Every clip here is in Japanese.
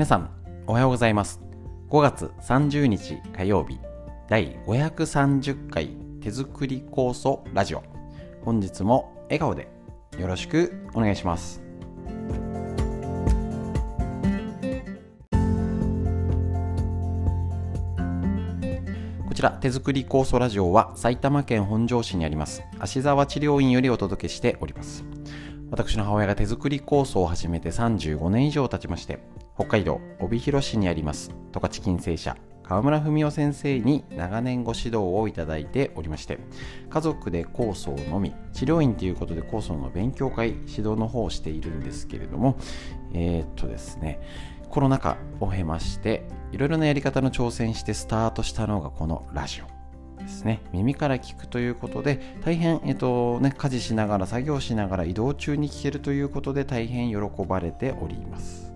皆さんおはようございます。5月30日火曜日第530回手作り酵素ラジオ。本日も笑顔でよろしくお願いします。こちら手作り酵素ラジオは埼玉県本庄市にあります芦沢治療院よりお届けしております。私の母親が手作り酵素を始めて35年以上経ちまして北海道帯広市にあります。十勝金星社。川村文夫先生に長年ご指導をいただいておりまして家族で酵素を飲み治療院ということで酵素の勉強会指導の方をしているんですけれどもえー、っとですねコロナ禍を経ましていろいろなやり方の挑戦してスタートしたのがこのラジオですね。耳から聞くということで大変、えっとね、家事しながら作業しながら移動中に聞けるということで大変喜ばれております。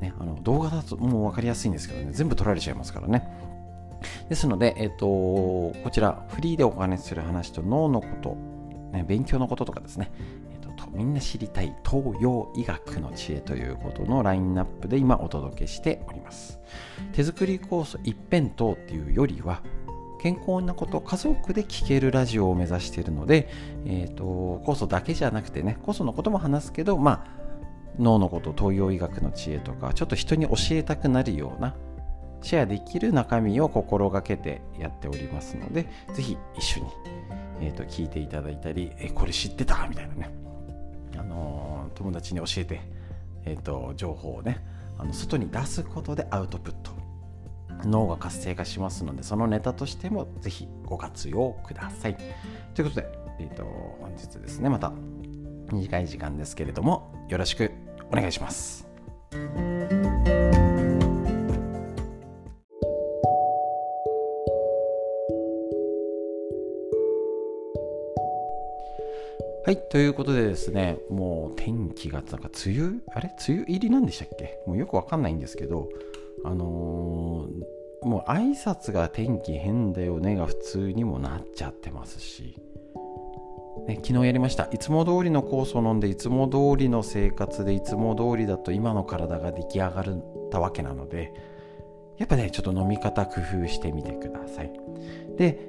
ね、あの動画だともう分かりやすいんですけどね、全部取られちゃいますからね。ですので、えっ、と、こちら、フリーでお話しする話と脳のこと、ね、勉強のこととかですね、みんな知りたい東洋医学の知恵ということのラインナップで今お届けしております。手作り酵素一辺倒っていうよりは、健康なこと家族で聴けるラジオを目指しているので、えーと、と酵素だけじゃなくてね酵素のことも話すけどまあ脳のこと東洋医学の知恵とかちょっと人に教えたくなるようなシェアできる中身を心がけてやっておりますのでぜひ一緒に、えーと、聞いていただいたりえこれ知ってたみたいなね、あのー、友達に教えて、えーと、情報をねあの外に出すことでアウトプット脳が活性化しますのでそのネタとしてもぜひご活用ください。ということで、えーと本日ですねまた短い時間ですけれどもよろしく。お願いします。はい、ということでですね、もう天気が、なんか梅雨、あれ？梅雨入りなんでしたっけ？もうよくわかんないんですけど、あのー、もう挨拶が天気変だよねが普通にもなっちゃってますし、ね、昨日やりました。いつも通りの酵素を飲んでいつも通りの生活でいつも通りだと今の体が出来上がったわけなのでやっぱねちょっと飲み方工夫してみてください。で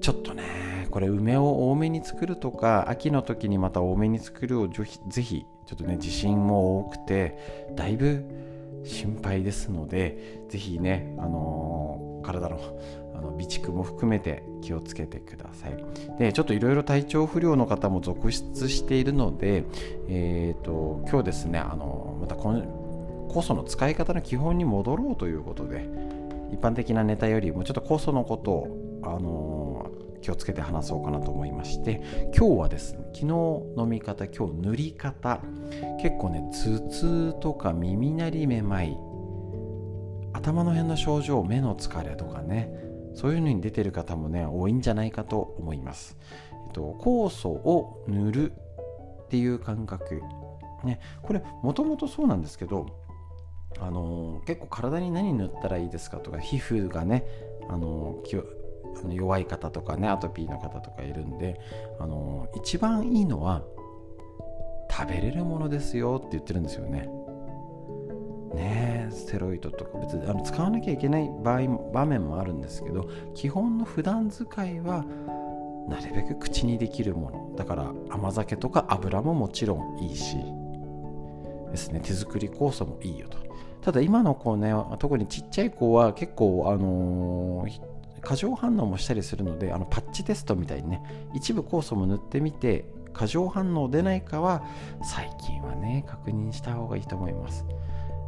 ちょっとねこれ梅を多めに作るとか秋の時にまた多めに作るをぜひちょっとね自信も多くてだいぶ心配ですのでぜひねあのー、体のあの備蓄も含めて気をつけてください。でちょっといろいろ体調不良の方も続出しているので、えーと、今日ですねあのまたこの酵素の使い方の基本に戻ろうということで一般的なネタよりもちょっと酵素のことを、あの気をつけて話そうかなと思いまして今日はですね昨日飲み方今日塗り方結構ね頭痛とか耳鳴りめまい頭の辺の症状目の疲れとかねそういうのに出てる方もね多いんじゃないかと思います、えっと、酵素を塗るっていう感覚。ねこれもともとそうなんですけどあの結構体に何塗ったらいいですかとか皮膚がねあの弱い方とかねアトピーの方とかいるんであの一番いいのは食べれるものですよって言ってるんですよね。ねステロイドとか別にあの使わなきゃいけない場合場面もあるんですけど基本の普段使いはなるべく口にできるもの。だから甘酒とか油ももちろんいいしですね。手作り酵素もいいよと。ただ今の子ね特にちっちゃい子は結構あのー、過剰反応もしたりするのであのパッチテストみたいにね一部酵素も塗ってみて過剰反応出ないかは最近はね確認した方がいいと思います。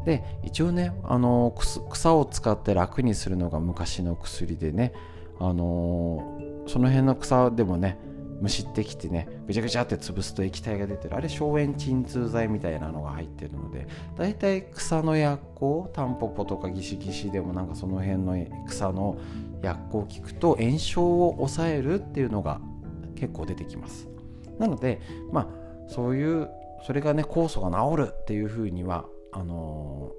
で一応ねあの草を使って楽にするのが昔の薬でねあのその辺の草でもねむしってきてねぐちゃぐちゃって潰すと液体が出てる。あれ消炎鎮痛剤みたいなのが入ってるのでだいたい草の薬効タンポポとかギシギシでもなんかその辺の草の薬効を効くと炎症を抑えるっていうのが結構出てきます。なのでまあそういうそれがね酵素が治るっていうふうにはあの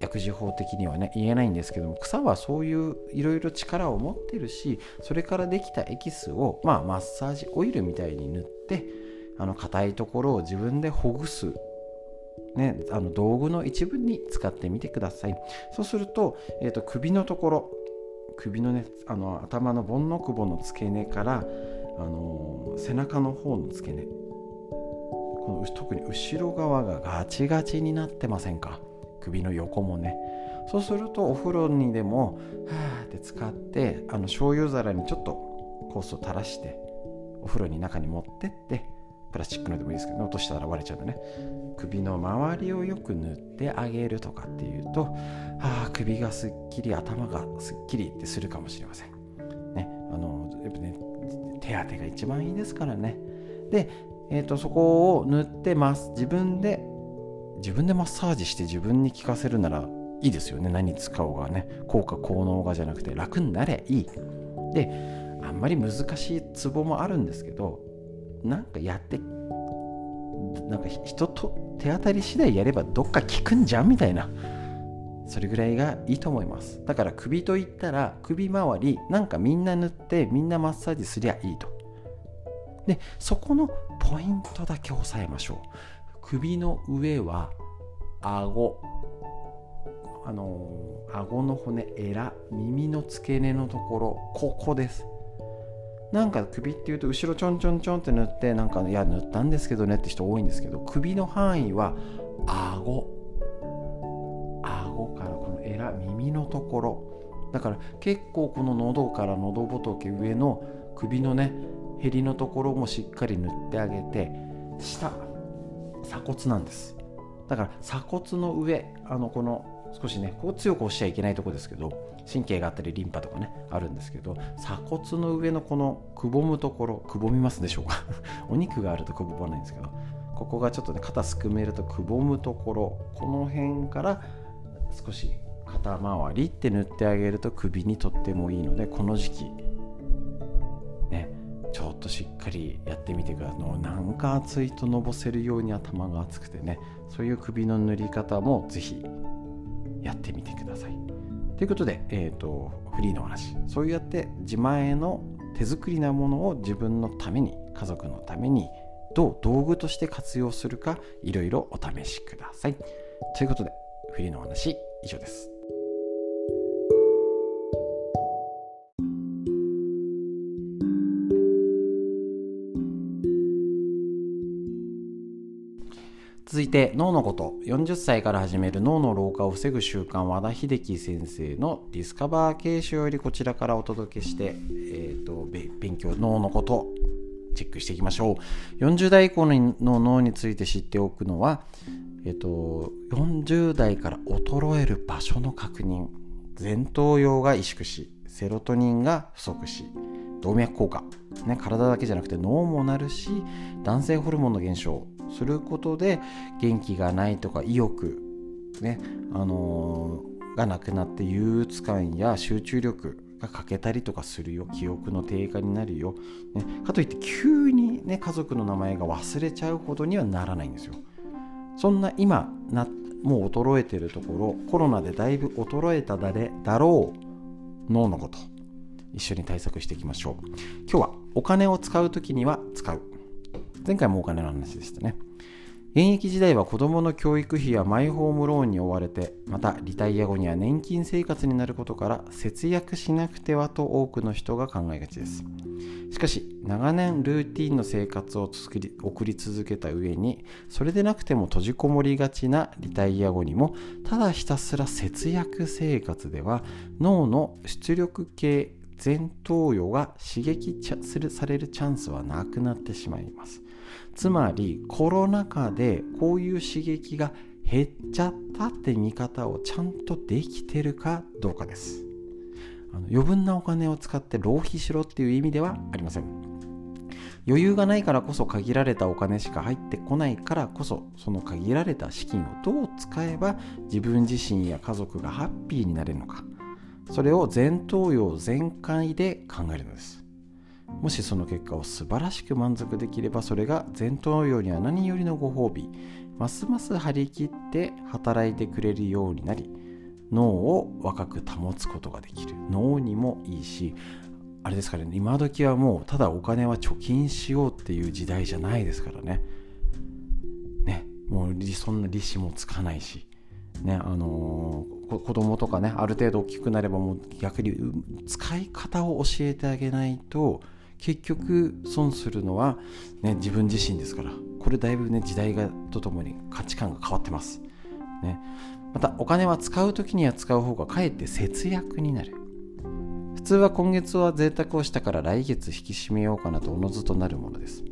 薬事法的にはね言えないんですけども草はそういういろいろ力を持ってるしそれからできたエキスを、まあ、マッサージオイルみたいに塗ってあの硬いところを自分でほぐす。ね、あの道具の一部に使ってみてください。そうすると,、えーと、首のところ首のねあの頭の盆の久保の付け根から、あの背中の方の付け根この特に後ろ側がガチガチになってませんか？首の横もね。そうするとお風呂にでもはーって使ってあの醤油皿にちょっとコースを垂らしてお風呂に中に持ってってプラスチックのでもいいですけど、ね、落としたら割れちゃうんでね。首の周りをよく塗ってあげるとかっていうとああ首がすっきり頭がすっきりってするかもしれません。ね。あのやっぱね手当てが一番いいですからね。で、えーと、そこを塗ってます。自分で自分でマッサージして自分に効かせるならいいですよね。何使おうがね。効果効能がじゃなくて。楽になれいい。であんまり難しいツボもあるんですけどなんかやってなんか人と手当たり次第やればどっか効くんじゃんみたいな。それぐらいがいいと思います。だから首といったら首周りなんかみんな塗ってみんなマッサージすりゃいいと。でそこのポイントだけ押さえましょう。首の上は顎。あの顎の骨エラ。耳の付け根のところ。ここです。なんか首っていうと後ろちょんちょんちょんって塗ってなんかいや塗ったんですけどねって人多いんですけど首の範囲は顎。顎からこのエラ耳のところ。だから結構この喉から喉仏上の首のねへりのところもしっかり塗ってあげて下鎖骨なんです。だから鎖骨の上あのこの少しねこう強く押しちゃいけないとこですけど神経があったりリンパとかねあるんですけど鎖骨の上のこのくぼむところくぼみますでしょうか？お肉があるとくぼまないんですけどここがちょっとね肩すくめるとくぼむところこの辺から少し肩周りって塗ってあげると首にとってもいいのでこの時期かりやってみてくださいなんか熱いとのぼせるように頭が熱くてねそういう首の塗り方もぜひやってみてください。ということで、えーと、フリーの話そうやって自前の手作りなものを自分のために家族のためにどう道具として活用するかいろいろお試しください。ということでフリーの話以上です。続いて脳のこと。40歳から始める脳の老化を防ぐ習慣和田秀樹先生のディスカバー形式よりこちらからお届けして、えーと、勉強脳のことチェックしていきましょう。40代以降の脳について知っておくのは、えーと、40代から衰える場所の確認。前頭葉が萎縮しセロトニンが不足し動脈硬化、ね、体だけじゃなくて脳もなるし男性ホルモンの減少。することで元気がないとか意欲ねあのー、がなくなって憂鬱感や集中力が欠けたりとかするよ記憶の低下になるよ、ね、かといって急にね家族の名前が忘れちゃうほどにはならないんですよ。そんな今なもう衰えてるところコロナでだいぶ衰えただれだろう脳のこと一緒に対策していきましょう。今日はお金を使う時には使う。前回もお金の話でしたね。現役時代は子どもの教育費やマイホームローンに追われてまたリタイア後には年金生活になることから節約しなくてはと多くの人が考えがちです。しかし長年ルーティンの生活を作り送り続けた上にそれでなくても閉じこもりがちなリタイア後にもただひたすら節約生活では脳の出力系前頭葉が刺激するされるチャンスはなくなってしまいます。つまりコロナ禍でこういう刺激が減っちゃったって見方をちゃんとできてるかどうかです。あの余分なお金を使って浪費しろっていう意味ではありません。余裕がないからこそ限られたお金しか入ってこないからこそその限られた資金をどう使えば自分自身や家族がハッピーになれるのか。それを前頭葉全開で考えるのです。もしその結果を素晴らしく満足できればそれが前頭葉には何よりのご褒美。ますます張り切って働いてくれるようになり脳を若く保つことができる。脳にもいいしあれですかね今時はもうただお金は貯金しようっていう時代じゃないですからね。ねもうそんな利子もつかないしねあのー、子供とかねある程度大きくなればもう逆に使い方を教えてあげないと結局損するのは、ね、自分自身ですから。これだいぶね時代がとともに価値観が変わってます、ね、またお金は使う時には使う方がかえって節約になる。普通は今月は贅沢をしたから来月引き締めようかなとおのずとなるものです。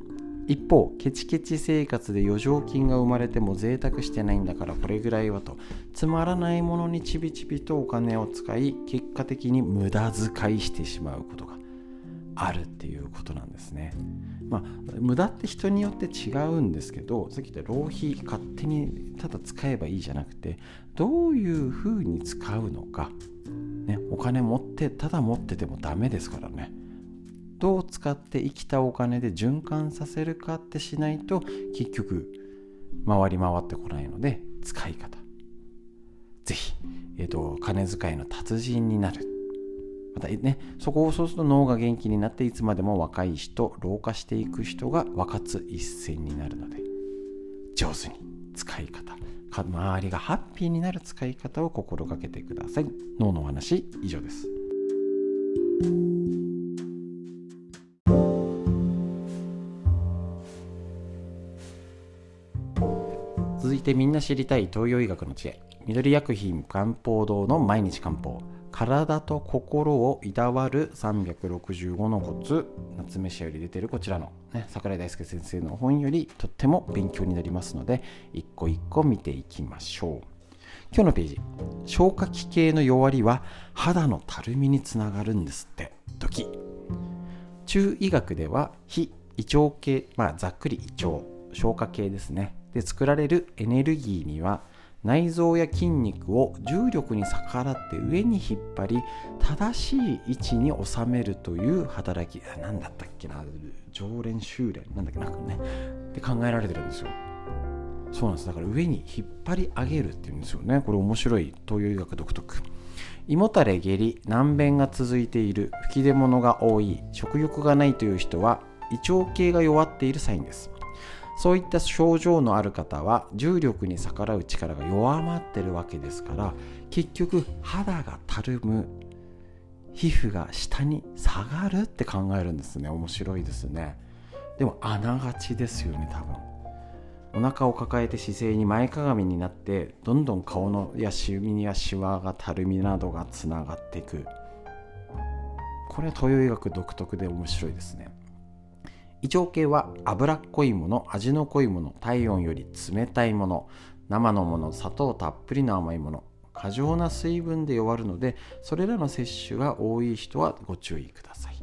一方ケチケチ生活で余剰金が生まれても贅沢してないんだからこれぐらいはと。つまらないものにちびちびとお金を使い結果的に無駄遣いしてしまうことがあるっていうことなんですね。まあ、無駄って人によって違うんですけどさっき言った浪費勝手にただ使えばいいじゃなくてどういうふうに使うのか、ね、お金持ってただ持っててもダメですからね。どう使って生きたお金で循環させるかってしないと結局回り回ってこないので使い方。是非、えーと、金遣いの達人になる。またねそこをそうすると脳が元気になっていつまでも若い人老化していく人が若津一線になるので上手に使い方。周りがハッピーになる使い方を心がけてください。脳のお話以上です。てみんな知りたい東洋医学の知恵。緑薬品漢方堂の毎日漢方。体と心をいたわる365のコツ。夏目社より出てるこちらの、ね、桜井大輔先生の本よりとっても勉強になりますので一個一個見ていきましょう。今日のページ。消化器系の弱りは肌のたるみにつながるんですって。時中医学では非胃腸系まあざっくり胃腸。消化系ですね。で作られるエネルギーには内臓や筋肉を重力に逆らって上に引っ張り正しい位置に収めるという働き何だったっけな常連修練なんだっけなんかね。って考えられてるんですよ。そうなんですだから上に引っ張り上げるっていうんですよ。ねこれ面白い東洋医学独特。胃もたれ下痢難便が続いている吹き出物が多い食欲がないという人は胃腸系が弱っているサインです。そういった症状のある方は重力に逆らう力が弱まってるわけですから結局肌がたるむ皮膚が下に下がるって考えるんですね。面白いですね。でもあながちですよね多分。お腹を抱えて姿勢に前かがみになってどんどん顔のやしみやしわがたるみなどがつながっていく。これは東洋医学独特で面白いですね。胃腸系は脂っこいもの味の濃いもの体温より冷たいもの生のもの砂糖たっぷりの甘いもの過剰な水分で弱るのでそれらの摂取が多い人はご注意ください。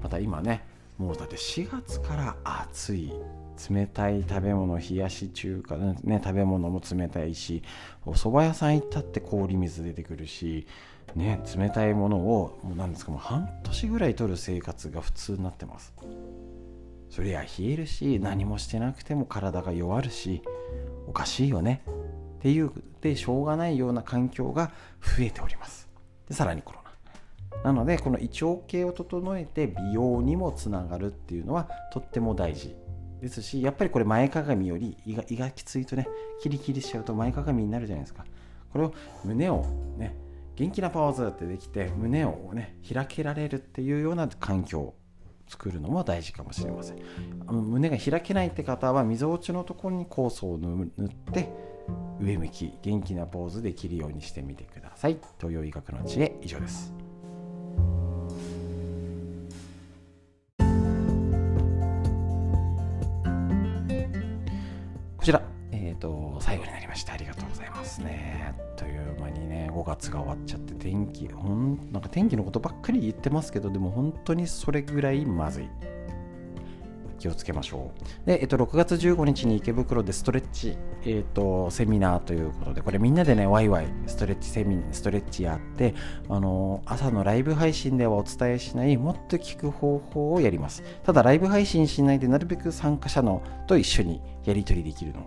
また今ねもうだって4月から暑い冷たい食べ物冷やし中華ね食べ物も冷たいしお蕎麦屋さん行ったって氷水出てくるしね冷たいものをもう何ですかもう半年ぐらい取る生活が普通になってます。そりゃ冷えるし何もしてなくても体が弱るしおかしいよね。っていうでしょうがないような環境が増えております。でさらにコロナ。なのでこの胃腸系を整えて美容にもつながるっていうのはとっても大事。ですしやっぱりこれ前かがみより胃が胃がきついとねキリキリしちゃうと前かがみになるじゃないですか。これを胸をね元気なポーズってできて胸をね開けられるっていうような環境。作るのも大事かもしれません。胸が開けないって方はみぞおちのところに酵素を塗って上向き元気なポーズできるようにしてみてください。東洋医学の知恵以上です。したありがとうございますねという間にね5月が終わっちゃって天気ほんなんか天気のことばっかり言ってますけどでも本当にそれぐらいまずい気をつけましょう。で、えっと、6月15日に池袋でストレッチ、えっと、セミナーということで、これみんなでね、ワイワイストレッチセミナーストレッチやって、あの朝のライブ配信ではお伝えしない、もっと聞く方法をやります。ただ、ライブ配信しないで、なるべく参加者のと一緒にやり取りできるの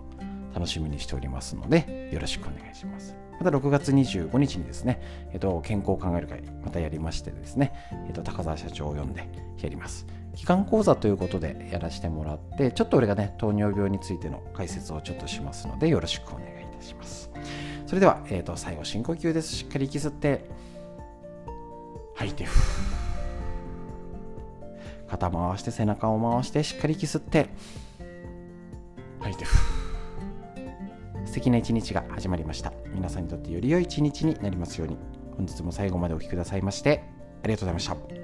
楽しみにしておりますので、よろしくお願いします。また6月25日にですね、えっと、健康を考える会、またやりましてですね、えっと、高澤社長を呼んでやります。機関講座ということでやらせてもらってちょっと俺がね糖尿病についての解説をちょっとしますのでよろしくお願いいたしますそれでは、えーと、最後深呼吸ですしっかり息吸って吐いて肩回して背中を回してしっかり息吸って吐いて素敵な一日が始まりました。皆さんにとってより良い一日になりますように。本日も最後までお聴きくださいましてありがとうございました。